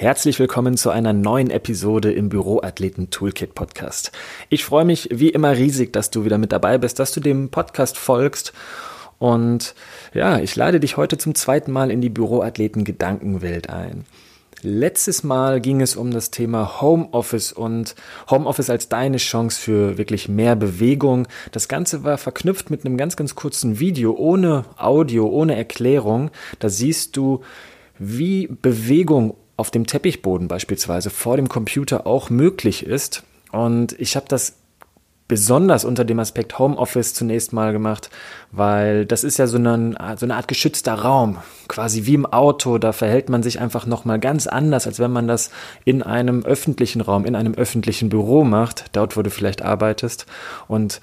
Herzlich willkommen zu einer neuen Episode im Büroathleten Toolkit Podcast. Ich freue mich wie immer riesig, dass du wieder mit dabei bist, dass du dem Podcast folgst. Und ja, ich lade dich heute zum zweiten Mal in die Büroathleten Gedankenwelt ein. Letztes Mal ging es um das Thema Homeoffice und Homeoffice als deine Chance für wirklich mehr Bewegung. Das Ganze war verknüpft mit einem ganz, ganz kurzen Video ohne Audio, ohne Erklärung. Da siehst du, wie Bewegung auf dem Teppichboden beispielsweise vor dem Computer auch möglich ist. Und ich habe das besonders unter dem Aspekt Homeoffice zunächst mal gemacht, weil das ist ja so eine, so eine Art geschützter Raum, quasi wie im Auto. Da verhält man sich einfach nochmal ganz anders, als wenn man das in einem öffentlichen Raum, in einem öffentlichen Büro macht, dort, wo du vielleicht arbeitest. Und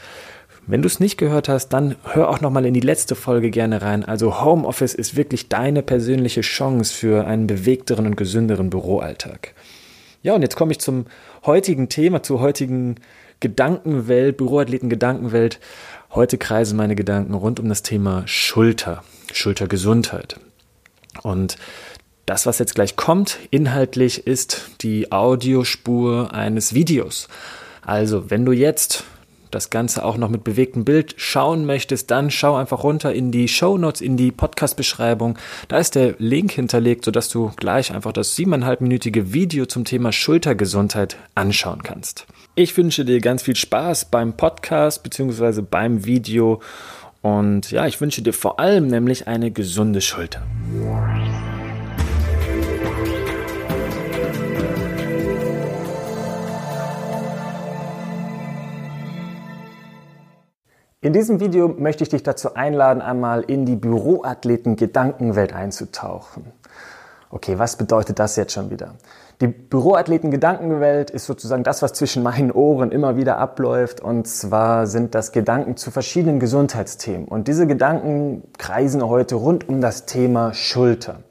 wenn du es nicht gehört hast, dann hör auch nochmal in die letzte Folge gerne rein. Also Homeoffice ist wirklich deine persönliche Chance für einen bewegteren und gesünderen Büroalltag. Ja, und jetzt komme ich zum heutigen Thema, zur heutigen Gedankenwelt, Büroathleten Gedankenwelt. Heute kreisen meine Gedanken rund um das Thema Schulter, Schultergesundheit. Und das, was jetzt gleich kommt, inhaltlich ist die Audiospur eines Videos. Also, wenn du jetzt das Ganze auch noch mit bewegtem Bild schauen möchtest, dann schau einfach runter in die Show Notes, in die Podcast-Beschreibung. Da ist der Link hinterlegt, sodass du gleich einfach das siebeneinhalbminütige Video zum Thema Schultergesundheit anschauen kannst. Ich wünsche dir ganz viel Spaß beim Podcast bzw. beim Video und ja, ich wünsche dir vor allem nämlich eine gesunde Schulter. In diesem Video möchte ich dich dazu einladen, einmal in die Büroathleten-Gedankenwelt einzutauchen. Okay, was bedeutet das jetzt schon wieder? Die Büroathleten-Gedankenwelt ist sozusagen das, was zwischen meinen Ohren immer wieder abläuft. Und zwar sind das Gedanken zu verschiedenen Gesundheitsthemen. Und diese Gedanken kreisen heute rund um das Thema Schulter.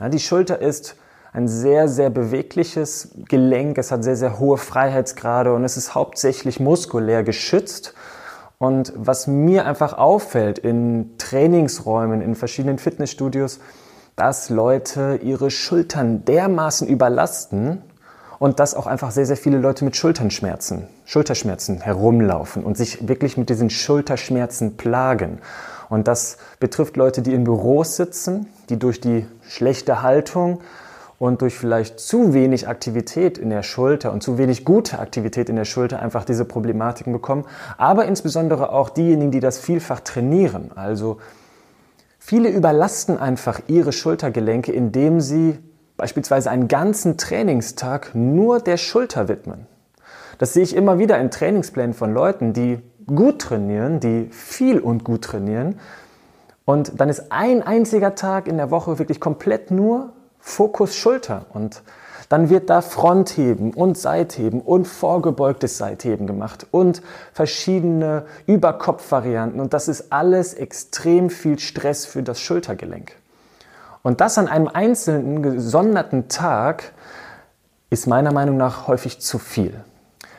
Ja, die Schulter ist ein sehr, sehr bewegliches Gelenk. Es hat sehr, sehr hohe Freiheitsgrade und es ist hauptsächlich muskulär geschützt und was mir einfach auffällt in Trainingsräumen, in verschiedenen Fitnessstudios, dass Leute ihre Schultern dermaßen überlasten und dass auch einfach sehr, sehr viele Leute mit Schulternschmerzen, Schulterschmerzen herumlaufen und sich wirklich mit diesen Schulterschmerzen plagen. Und das betrifft Leute, die in Büros sitzen, die durch die schlechte Haltung und durch vielleicht zu wenig Aktivität in der Schulter und zu wenig gute Aktivität in der Schulter einfach diese Problematiken bekommen. Aber insbesondere auch diejenigen, die das vielfach trainieren. Also viele überlasten einfach ihre Schultergelenke, indem sie beispielsweise einen ganzen Trainingstag nur der Schulter widmen. Das sehe ich immer wieder in Trainingsplänen von Leuten, die gut trainieren, die viel und gut trainieren. Und dann ist ein einziger Tag in der Woche wirklich komplett nur Fokus Schulter. Und dann wird da Frontheben und Seitheben und vorgebeugtes Seitheben gemacht und verschiedene Überkopfvarianten. Und das ist alles extrem viel Stress für das Schultergelenk. Und das an einem einzelnen gesonderten Tag ist meiner Meinung nach häufig zu viel,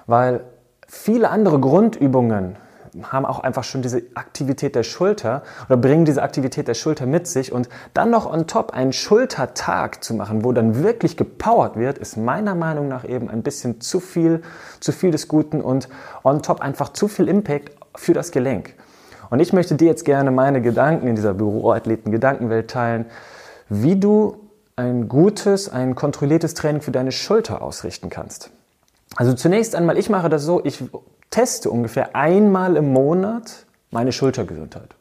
weil viele andere Grundübungen haben auch einfach schon diese Aktivität der Schulter oder bringen diese Aktivität der Schulter mit sich und dann noch on top einen Schultertag zu machen, wo dann wirklich gepowert wird, ist meiner Meinung nach eben ein bisschen zu viel, zu viel des Guten und on top einfach zu viel Impact für das Gelenk. Und ich möchte dir jetzt gerne meine Gedanken in dieser Büroathleten-Gedankenwelt teilen, wie du ein gutes, ein kontrolliertes Training für deine Schulter ausrichten kannst. Also zunächst einmal, ich mache das so, ich teste ungefähr einmal im Monat meine Schultergesundheit.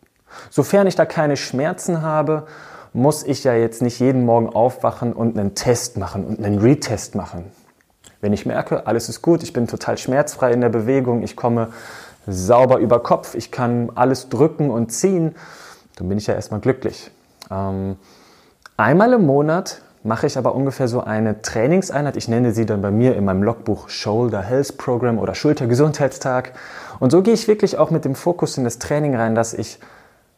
Sofern ich da keine Schmerzen habe, muss ich ja jetzt nicht jeden Morgen aufwachen und einen Test machen und einen Retest machen. Wenn ich merke, alles ist gut, ich bin total schmerzfrei in der Bewegung, ich komme sauber über Kopf, ich kann alles drücken und ziehen, dann bin ich ja erstmal glücklich. Ähm, einmal im Monat mache ich aber ungefähr so eine Trainingseinheit. Ich nenne sie dann bei mir in meinem Logbuch Shoulder Health Program oder Schultergesundheitstag. Und so gehe ich wirklich auch mit dem Fokus in das Training rein, dass ich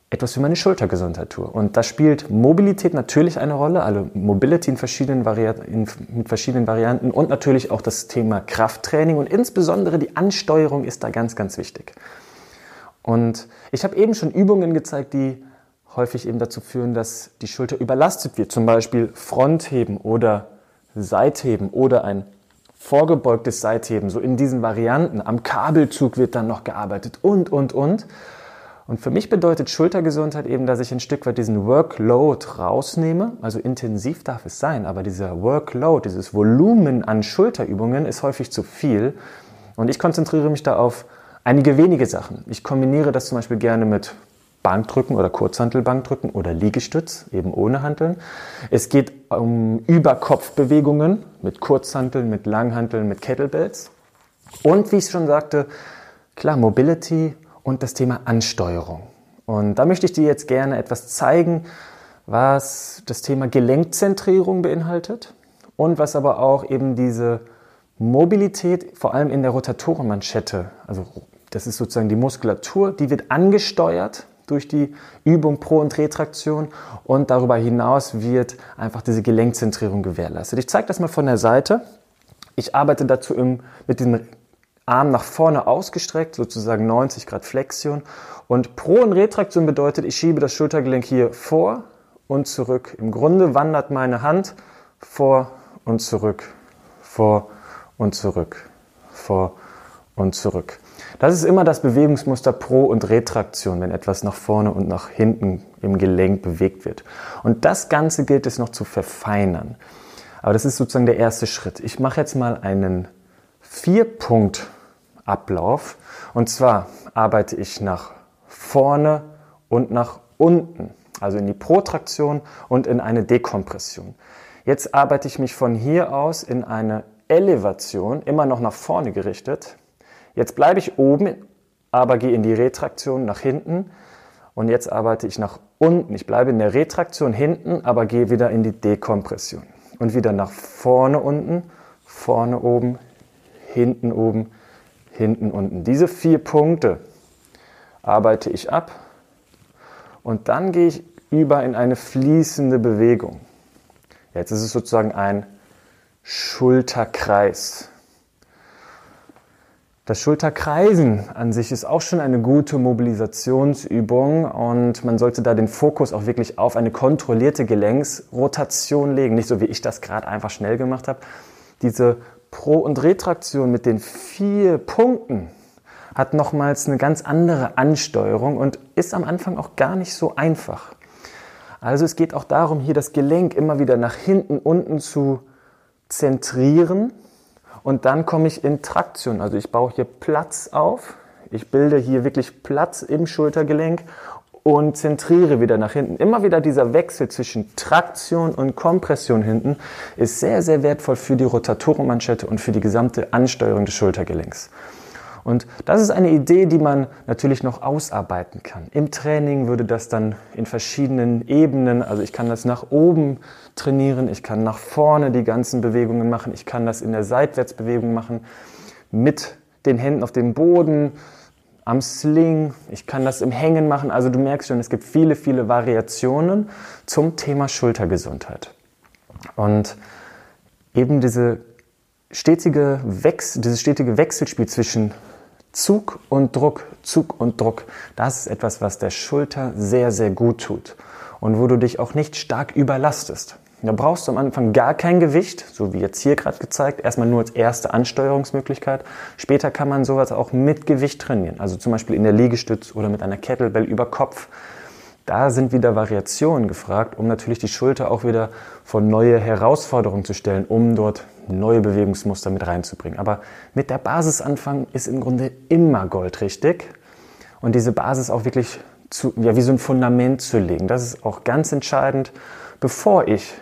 etwas für meine Schultergesundheit tue. Und da spielt Mobilität natürlich eine Rolle, also Mobility in verschiedenen Varianten, mit verschiedenen Varianten und natürlich auch das Thema Krafttraining und insbesondere die Ansteuerung ist da ganz, ganz wichtig. Und ich habe eben schon Übungen gezeigt, die häufig eben dazu führen, dass die Schulter überlastet wird. Zum Beispiel Frontheben oder Seitheben oder ein vorgebeugtes Seitheben, so in diesen Varianten. Am Kabelzug wird dann noch gearbeitet und, und, und. Und für mich bedeutet Schultergesundheit eben, dass ich ein Stück weit diesen Workload rausnehme. Also intensiv darf es sein, aber dieser Workload, dieses Volumen an Schulterübungen ist häufig zu viel. Und ich konzentriere mich da auf einige wenige Sachen. Ich kombiniere das zum Beispiel gerne mit Bankdrücken oder Kurzhantelbankdrücken oder Liegestütz, eben ohne Hanteln. Es geht um Überkopfbewegungen mit Kurzhanteln, mit Langhanteln, mit Kettlebells. Und wie ich schon sagte, klar, Mobility und das Thema Ansteuerung. Und da möchte ich dir jetzt gerne etwas zeigen, was das Thema Gelenkzentrierung beinhaltet und was aber auch eben diese Mobilität, vor allem in der Rotatorenmanschette, also das ist sozusagen die Muskulatur, die wird angesteuert durch die Übung Pro- und Retraktion und darüber hinaus wird einfach diese Gelenkzentrierung gewährleistet. Ich zeige das mal von der Seite. Ich arbeite dazu im, mit dem Arm nach vorne ausgestreckt, sozusagen 90 Grad Flexion. Und Pro- und Retraktion bedeutet, ich schiebe das Schultergelenk hier vor und zurück. Im Grunde wandert meine Hand vor und zurück, vor und zurück, vor und zurück. Das ist immer das Bewegungsmuster Pro- und Retraktion, wenn etwas nach vorne und nach hinten im Gelenk bewegt wird. Und das Ganze gilt es noch zu verfeinern. Aber das ist sozusagen der erste Schritt. Ich mache jetzt mal einen Vier-Punkt- Ablauf. Und zwar arbeite ich nach vorne und nach unten, also in die Protraktion und in eine Dekompression. Jetzt arbeite ich mich von hier aus in eine Elevation, immer noch nach vorne gerichtet. Jetzt bleibe ich oben, aber gehe in die Retraktion nach hinten. Und jetzt arbeite ich nach unten. Ich bleibe in der Retraktion hinten, aber gehe wieder in die Dekompression. Und wieder nach vorne unten, vorne oben, hinten oben, hinten, unten. Diese vier Punkte arbeite ich ab und dann gehe ich über in eine fließende Bewegung. Jetzt ist es sozusagen ein Schulterkreis. Das Schulterkreisen an sich ist auch schon eine gute Mobilisationsübung und man sollte da den Fokus auch wirklich auf eine kontrollierte Gelenksrotation legen, nicht so wie ich das gerade einfach schnell gemacht habe. Diese Pro- und Retraktion mit den vier Punkten hat nochmals eine ganz andere Ansteuerung und ist am Anfang auch gar nicht so einfach. Also es geht auch darum, hier das Gelenk immer wieder nach hinten, unten zu zentrieren und dann komme ich in Traktion. Also ich baue hier Platz auf. Ich bilde hier wirklich Platz im Schultergelenk und zentriere wieder nach hinten. Immer wieder dieser Wechsel zwischen Traktion und Kompression hinten ist sehr, sehr wertvoll für die Rotatorenmanschette und für die gesamte Ansteuerung des Schultergelenks. Und das ist eine Idee, die man natürlich noch ausarbeiten kann. Im Training würde das dann in verschiedenen Ebenen, also ich kann das nach oben trainieren, ich kann nach vorne die ganzen Bewegungen machen, ich kann das in der Seitwärtsbewegung machen, mit den Händen auf dem Boden, am Sling, ich kann das im Hängen machen. Also du merkst schon, es gibt viele, viele Variationen zum Thema Schultergesundheit. Und eben diese stetige Wechsel, dieses stetige Wechselspiel zwischen Zug und Druck, Zug und Druck, das ist etwas, was der Schulter sehr, sehr gut tut und wo du dich auch nicht stark überlastest. Da brauchst du am Anfang gar kein Gewicht, so wie jetzt hier gerade gezeigt, erstmal nur als erste Ansteuerungsmöglichkeit. Später kann man sowas auch mit Gewicht trainieren, also zum Beispiel in der Liegestütz oder mit einer Kettlebell über Kopf. Da sind wieder Variationen gefragt, um natürlich die Schulter auch wieder vor neue Herausforderungen zu stellen, um dort neue Bewegungsmuster mit reinzubringen. Aber mit der Basis anfangen ist im Grunde immer goldrichtig und diese Basis auch wirklich zu, ja, wie so ein Fundament zu legen. Das ist auch ganz entscheidend, bevor ich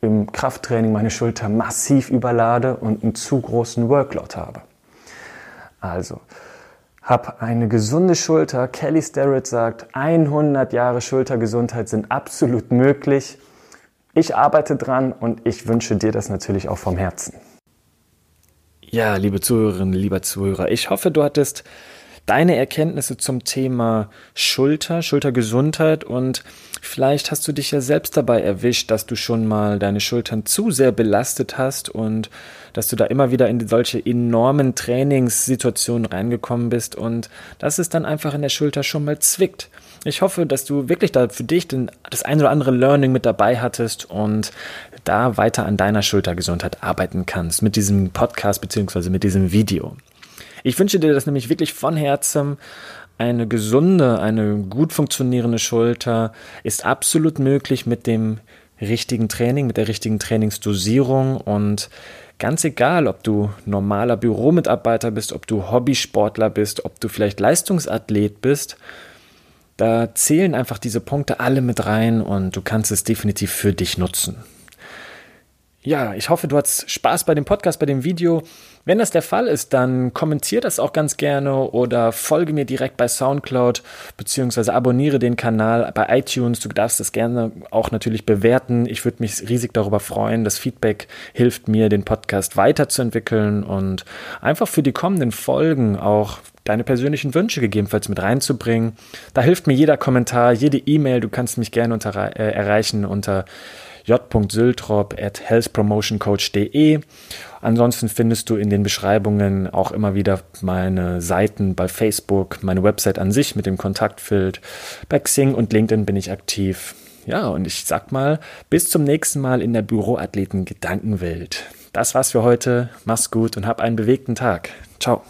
im Krafttraining meine Schulter massiv überlade und einen zu großen Workload habe. Also, hab eine gesunde Schulter. Kelly Starrett sagt, 100 Jahre Schultergesundheit sind absolut möglich. Ich arbeite dran und ich wünsche dir das natürlich auch vom Herzen. Ja, liebe Zuhörerinnen, lieber Zuhörer, ich hoffe, du hattest deine Erkenntnisse zum Thema Schulter, Schultergesundheit und vielleicht hast du dich ja selbst dabei erwischt, dass du schon mal deine Schultern zu sehr belastet hast und dass du da immer wieder in solche enormen Trainingssituationen reingekommen bist und dass es dann einfach in der Schulter schon mal zwickt. Ich hoffe, dass du wirklich da für dich den, das ein oder andere Learning mit dabei hattest und da weiter an deiner Schultergesundheit arbeiten kannst mit diesem Podcast beziehungsweise mit diesem Video. Ich wünsche dir das nämlich wirklich von Herzen. Eine gesunde, eine gut funktionierende Schulter ist absolut möglich mit dem richtigen Training, mit der richtigen Trainingsdosierung und ganz egal, ob du normaler Büromitarbeiter bist, ob du Hobbysportler bist, ob du vielleicht Leistungsathlet bist, da zählen einfach diese Punkte alle mit rein und du kannst es definitiv für dich nutzen. Ja, ich hoffe, du hast Spaß bei dem Podcast, bei dem Video. Wenn das der Fall ist, dann kommentiere das auch ganz gerne oder folge mir direkt bei SoundCloud beziehungsweise abonniere den Kanal bei iTunes. Du darfst das gerne auch natürlich bewerten. Ich würde mich riesig darüber freuen. Das Feedback hilft mir, den Podcast weiterzuentwickeln und einfach für die kommenden Folgen auch deine persönlichen Wünsche gegebenenfalls mit reinzubringen. Da hilft mir jeder Kommentar, jede E-Mail. Du kannst mich gerne unter, äh, erreichen unter j.syltrop at healthpromotioncoach.de. Ansonsten findest du in den Beschreibungen auch immer wieder meine Seiten bei Facebook, meine Website an sich mit dem Kontaktfeld. Bei Xing und LinkedIn bin ich aktiv. Ja, und ich sag mal, bis zum nächsten Mal in der Büroathleten Gedankenwelt. Das war's für heute. Mach's gut und hab einen bewegten Tag. Ciao.